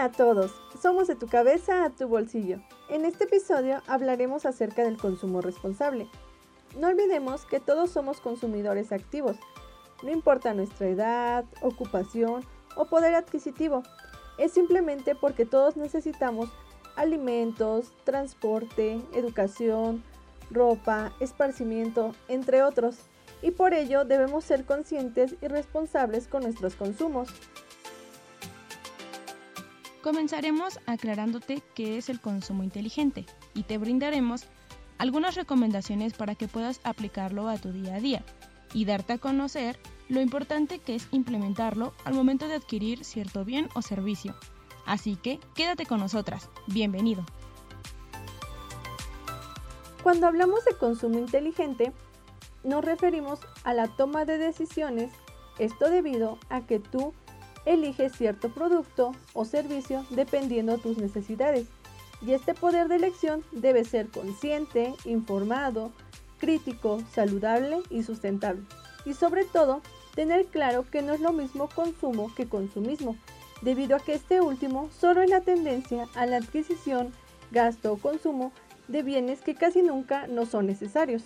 A todos, somos de tu cabeza a tu bolsillo. En este episodio hablaremos acerca del consumo responsable. No olvidemos que todos somos consumidores activos, no importa nuestra edad, ocupación o poder adquisitivo, es simplemente porque todos necesitamos alimentos, transporte, educación, ropa, esparcimiento, entre otros, y por ello debemos ser conscientes y responsables con nuestros consumos. Comenzaremos aclarándote qué es el consumo inteligente y te brindaremos algunas recomendaciones para que puedas aplicarlo a tu día a día y darte a conocer lo importante que es implementarlo al momento de adquirir cierto bien o servicio. Así que quédate con nosotras. Bienvenido. Cuando hablamos de consumo inteligente, nos referimos a la toma de decisiones, esto debido a que tú eliges cierto producto o servicio dependiendo de tus necesidades. Y este poder de elección debe ser consciente, informado, crítico, saludable y sustentable. Y sobre todo, tener claro que no es lo mismo consumo que consumismo, debido a que este último solo es la tendencia a la adquisición, gasto o consumo de bienes que casi nunca no son necesarios.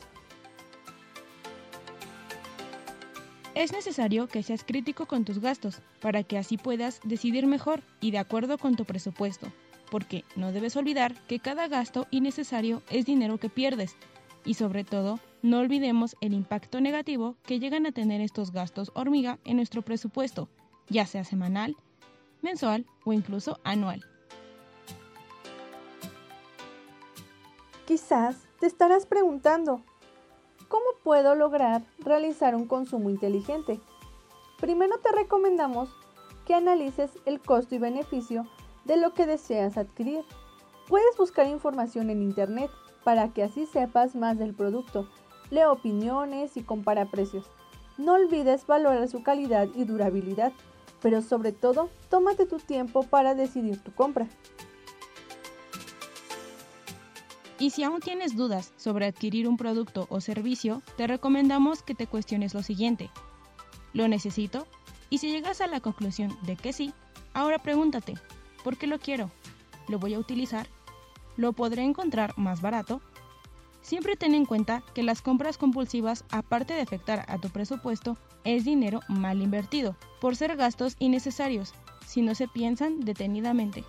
Es necesario que seas crítico con tus gastos para que así puedas decidir mejor y de acuerdo con tu presupuesto, porque no debes olvidar que cada gasto innecesario es dinero que pierdes y sobre todo no olvidemos el impacto negativo que llegan a tener estos gastos hormiga en nuestro presupuesto, ya sea semanal, mensual o incluso anual. Quizás te estarás preguntando, ¿Cómo puedo lograr realizar un consumo inteligente? Primero te recomendamos que analices el costo y beneficio de lo que deseas adquirir. Puedes buscar información en Internet para que así sepas más del producto. Lee opiniones y compara precios. No olvides valorar su calidad y durabilidad, pero sobre todo, tómate tu tiempo para decidir tu compra. Y si aún tienes dudas sobre adquirir un producto o servicio, te recomendamos que te cuestiones lo siguiente. ¿Lo necesito? Y si llegas a la conclusión de que sí, ahora pregúntate, ¿por qué lo quiero? ¿Lo voy a utilizar? ¿Lo podré encontrar más barato? Siempre ten en cuenta que las compras compulsivas, aparte de afectar a tu presupuesto, es dinero mal invertido, por ser gastos innecesarios, si no se piensan detenidamente.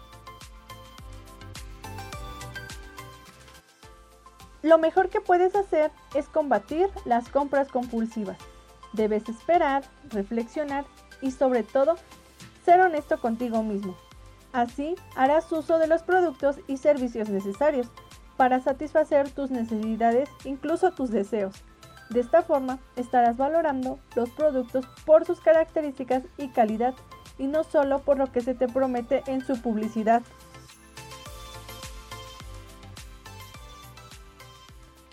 Lo mejor que puedes hacer es combatir las compras compulsivas. Debes esperar, reflexionar y sobre todo ser honesto contigo mismo. Así harás uso de los productos y servicios necesarios para satisfacer tus necesidades, incluso tus deseos. De esta forma estarás valorando los productos por sus características y calidad y no solo por lo que se te promete en su publicidad.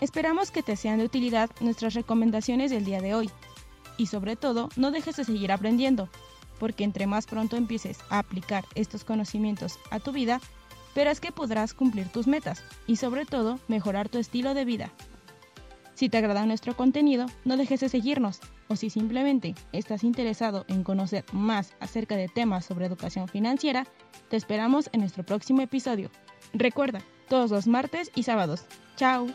Esperamos que te sean de utilidad nuestras recomendaciones del día de hoy. Y sobre todo, no dejes de seguir aprendiendo, porque entre más pronto empieces a aplicar estos conocimientos a tu vida, verás que podrás cumplir tus metas y sobre todo mejorar tu estilo de vida. Si te agrada nuestro contenido, no dejes de seguirnos o si simplemente estás interesado en conocer más acerca de temas sobre educación financiera, te esperamos en nuestro próximo episodio. Recuerda, todos los martes y sábados. ¡Chao!